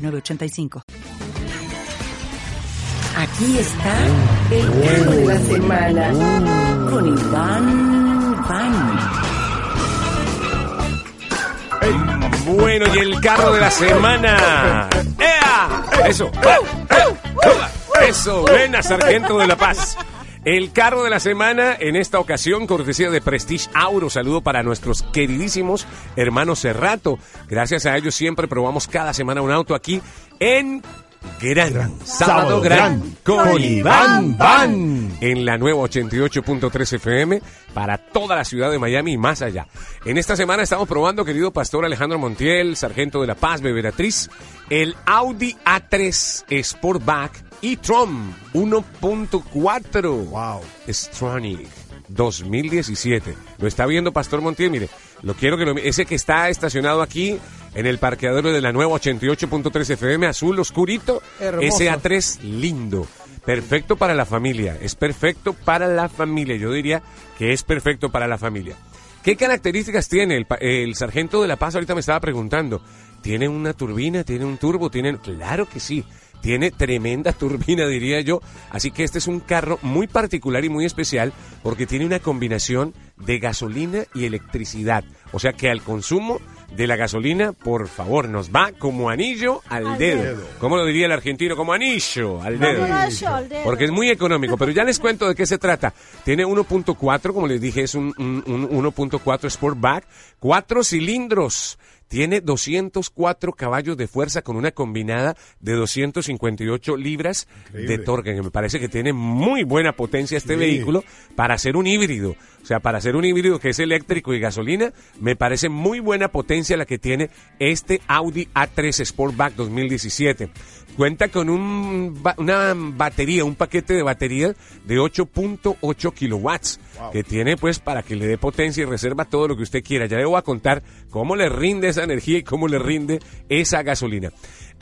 906985. Aquí está el carro de la semana con Iván Van. Bueno, y el carro de la semana. ¡Ea! Eso. Eso, buena, sargento de la paz. El carro de la semana, en esta ocasión, cortesía de Prestige Auro. Saludo para nuestros queridísimos hermanos Cerrato. Gracias a ellos siempre probamos cada semana un auto aquí en Gran, Sábado, Gran, con Iván Van en la nueva 88.3 FM para toda la ciudad de Miami y más allá. En esta semana estamos probando, querido pastor Alejandro Montiel, sargento de la paz, beberatriz, el Audi A3 Sportback e-tron 1.4. Wow. Stronic 2017. Lo está viendo Pastor Montiel, mire. Lo quiero que lo ese que está estacionado aquí en el parqueadero de la nueva 88.3 FM azul oscurito, Hermoso. SA3 lindo. Perfecto para la familia, es perfecto para la familia. Yo diría que es perfecto para la familia. ¿Qué características tiene el, el sargento de la paz? Ahorita me estaba preguntando. ¿Tiene una turbina? ¿Tiene un turbo? ¿Tiene... Claro que sí. Tiene tremenda turbina, diría yo. Así que este es un carro muy particular y muy especial porque tiene una combinación de gasolina y electricidad. O sea que al consumo de la gasolina, por favor, nos va como anillo al, Al dedo. dedo. ¿Cómo lo diría el argentino? Como anillo al dedo. Porque es muy económico, pero ya les cuento de qué se trata. Tiene 1.4, como les dije, es un, un- un 1.4 Sportback, cuatro cilindros. Tiene 204 caballos de fuerza con una combinada de 258 libras de torque. que Me parece que tiene muy buena potencia este vehículo para ser un híbrido. O sea, para ser un híbrido que es eléctrico y gasolina, me parece muy buena potencia la que tiene este Audi A3 Sportback 2017. Cuenta con un, una batería, un paquete de batería de 8.8 kilowatts, que tiene pues para que le dé potencia y reserva todo lo que usted quiera. Ya le voy a contar cómo le rinde esa energía y cómo le rinde esa gasolina.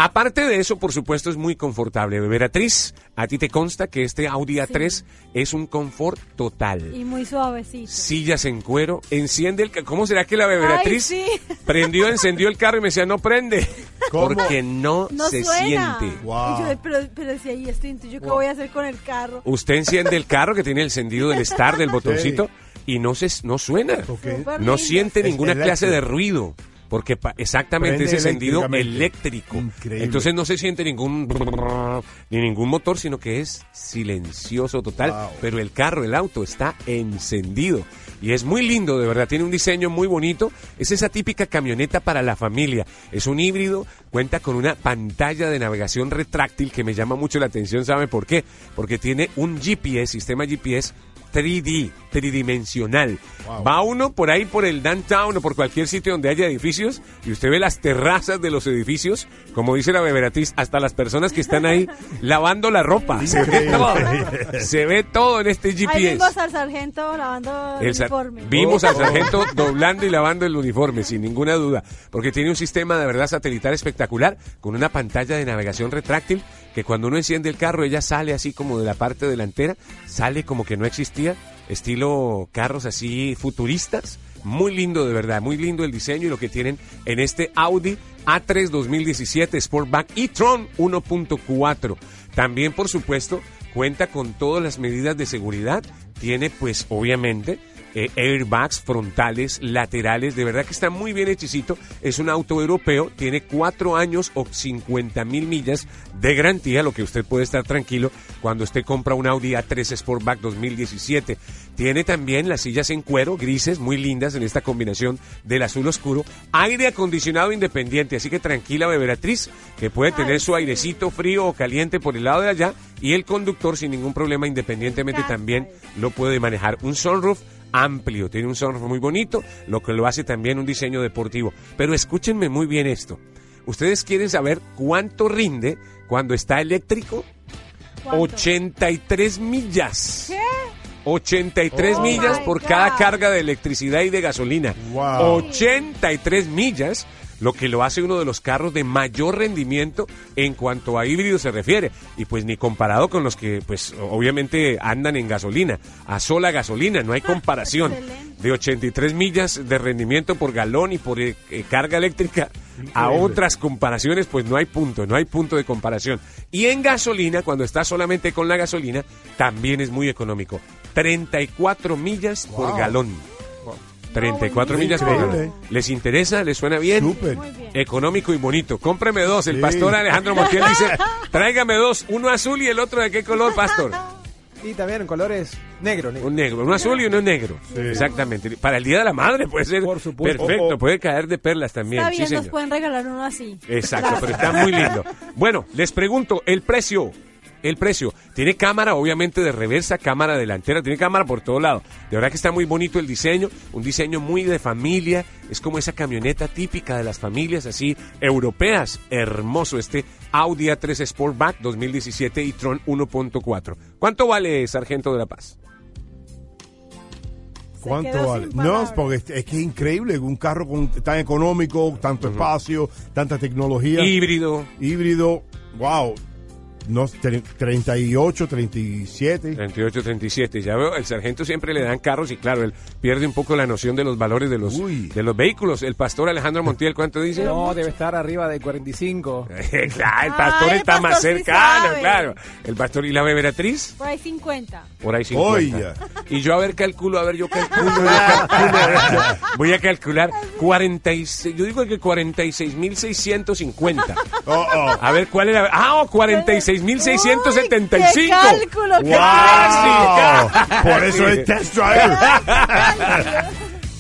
Aparte de eso, por supuesto, es muy confortable. Beberatriz, a ti te consta que este Audi A3 es un confort total. Y muy suavecito. Sillas en cuero, enciende el... ¿Cómo será que la beberatriz Ay, sí. prendió, encendió el carro y me decía, no prende? ¿Cómo? Porque no, No se suena. siente. Wow. Y yo, pero, pero si ahí estoy, entonces, ¿yo qué voy a hacer con el carro? Usted enciende el carro que tiene el encendido del start, del botoncito, y no, se, no suena. No siente Es ninguna clase de ruido. Porque pa- exactamente Prende ese eléctricamente. eléctrico. Increíble. Entonces no se siente ningún ni ningún motor, sino que es silencioso total. Wow. Pero el carro, el auto está encendido. Y es muy lindo, de verdad. Tiene un diseño muy bonito. Es esa típica camioneta para la familia. Es un híbrido. Cuenta con una pantalla de navegación retráctil que me llama mucho la atención. ¿Sabe por qué? Porque tiene un GPS, sistema GPS 3D, tridimensional. Wow. Va uno por ahí por el downtown o por cualquier sitio donde haya edificios y usted ve las terrazas de los edificios, como dice la beberatriz, hasta las personas que están ahí lavando la ropa. Se ve todo. Se ve todo en este Ahí GPS. vimos al sargento lavando el, uniforme. Vimos al Oh. sargento doblando y lavando el uniforme, sin ninguna duda, porque tiene un sistema de verdad satelital espectacular, con una pantalla de navegación retráctil, que cuando uno enciende el carro, ella sale así como de la parte delantera, sale como que no estilo carros así futuristas. Muy lindo, de verdad, muy lindo el diseño y lo que tienen en este Audi A3 2017 Sportback e-tron 1.4. También, por supuesto, cuenta con todas las medidas de seguridad. Tiene, pues, obviamente, eh, airbags frontales, laterales, de verdad que está muy bien hechicito. Es un auto europeo, tiene cuatro años o 50 mil millas de garantía, lo que usted puede estar tranquilo cuando usted compra un Audi A3 Sportback 2017. Tiene también las sillas en cuero, grises, muy lindas en esta combinación del azul oscuro. Aire acondicionado independiente, así que tranquila, beberatriz, que puede tener su airecito frío o caliente por el lado de allá y el conductor sin ningún problema independientemente también lo puede manejar. Un sunroof amplio, tiene un sunroof muy bonito, lo que lo hace también un diseño deportivo. Pero escúchenme muy bien esto. ¿Ustedes quieren saber cuánto rinde cuando está eléctrico? ¿Cuánto? 83 millas. ¿Qué? 83 Oh millas por God. cada carga de electricidad y de gasolina. Wow. 83 millas, lo que lo hace uno de los carros de mayor rendimiento en cuanto a híbrido se refiere. Y pues ni comparado con los que pues obviamente andan en gasolina, a sola gasolina, no hay comparación. Excelente. De 83 millas de rendimiento por galón y por eh, eh, carga eléctrica a otras comparaciones, pues no hay punto, no hay punto de comparación. Y en gasolina, cuando está solamente con la gasolina, también es muy económico. 34 millas por galón. 34 buenísimo. millas por. Increíble. ¿Les interesa? ¿Les suena bien? Súper. Muy. Económico y bonito. Cómpreme dos. El Sí. pastor Alejandro Montiel dice, tráigame dos, uno azul y el otro de qué color, pastor. Y también en colores negro, negro. Un negro, uno azul y uno negro. Exactamente. Para el Día de la Madre puede ser Por supuesto. perfecto, puede caer de perlas también. Está sí, bien, nos señor. pueden regalar uno así. Exacto, Gracias. pero está muy lindo. Bueno, les pregunto, el precio. El precio. Tiene cámara, obviamente, de reversa, cámara delantera, tiene cámara por todo lado. De verdad que está muy bonito el diseño, un diseño muy de familia. Es como esa camioneta típica de las familias, así, europeas. Hermoso este Audi A3 Sportback 2017 y Tron 1.4. ¿Cuánto vale, Sargento de la Paz? ¿Cuánto vale? No, es porque es, es que es increíble un carro con, tan económico, tanto espacio, tanta tecnología, Híbrido. híbrido, wow, no, 38, 37. 38, 37. Ya veo, el sargento siempre le dan carros y claro, él pierde un poco la noción de los valores de los, de los vehículos. El pastor Alejandro Montiel, ¿cuánto dice? No, debe estar arriba de 45. claro, el ah, pastor está más sí cercano, claro. El pastor y la beberatriz. Por ahí 50. Por ahí 50. Y yo a ver calculo, a ver yo calculo, yo calculo. Voy a calcular 46, yo digo que 46.650. Oh, oh. A ver cuál era. Ah, oh, 46 6.675. ¡Qué cálculo! ¡Wow! Qué Por eso es test driver.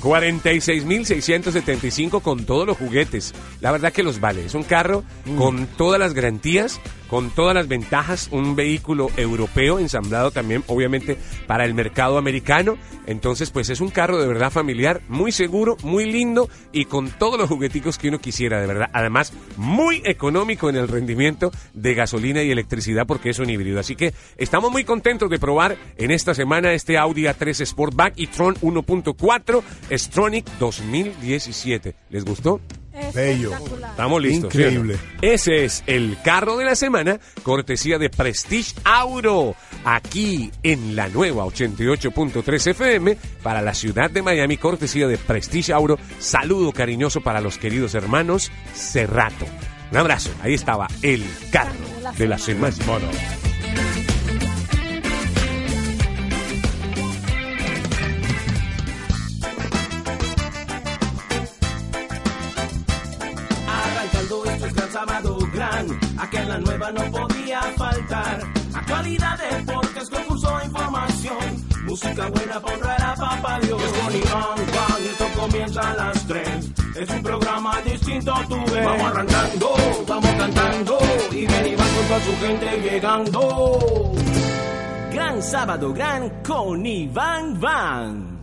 46.675 con todos los juguetes. La verdad que los vale. Es un carro con todas las garantías con todas las ventajas. Un vehículo europeo ensamblado también, obviamente, para el mercado americano. Entonces, pues es un carro de verdad familiar, muy seguro, muy lindo y con todos los jugueticos que uno quisiera, de verdad. Además, muy económico en el rendimiento de gasolina y electricidad porque es un híbrido. Así que estamos muy contentos de probar en esta semana este Audi A3 Sportback y Tron 1.4 Stronic 2017. ¿Les gustó? Bello. Estamos listos. Increíble. Ese es el carro de la semana, cortesía de Prestige Auro, aquí en la nueva 88.3 FM para la ciudad de Miami, cortesía de Prestige Auro. Saludo cariñoso para los queridos hermanos Cerrato. Un abrazo. Ahí estaba el carro de la semana. Aquí en la nueva no podía faltar. Actualidad, deportes, concurso, información, música buena pondrá papá Dios. Es con Iván, Juan, y esto comienza a las tres. Es un programa distinto, tú ves. Vamos arrancando, vamos cantando, y ven Iván con toda su gente llegando. Gran sábado gran con Iván Van.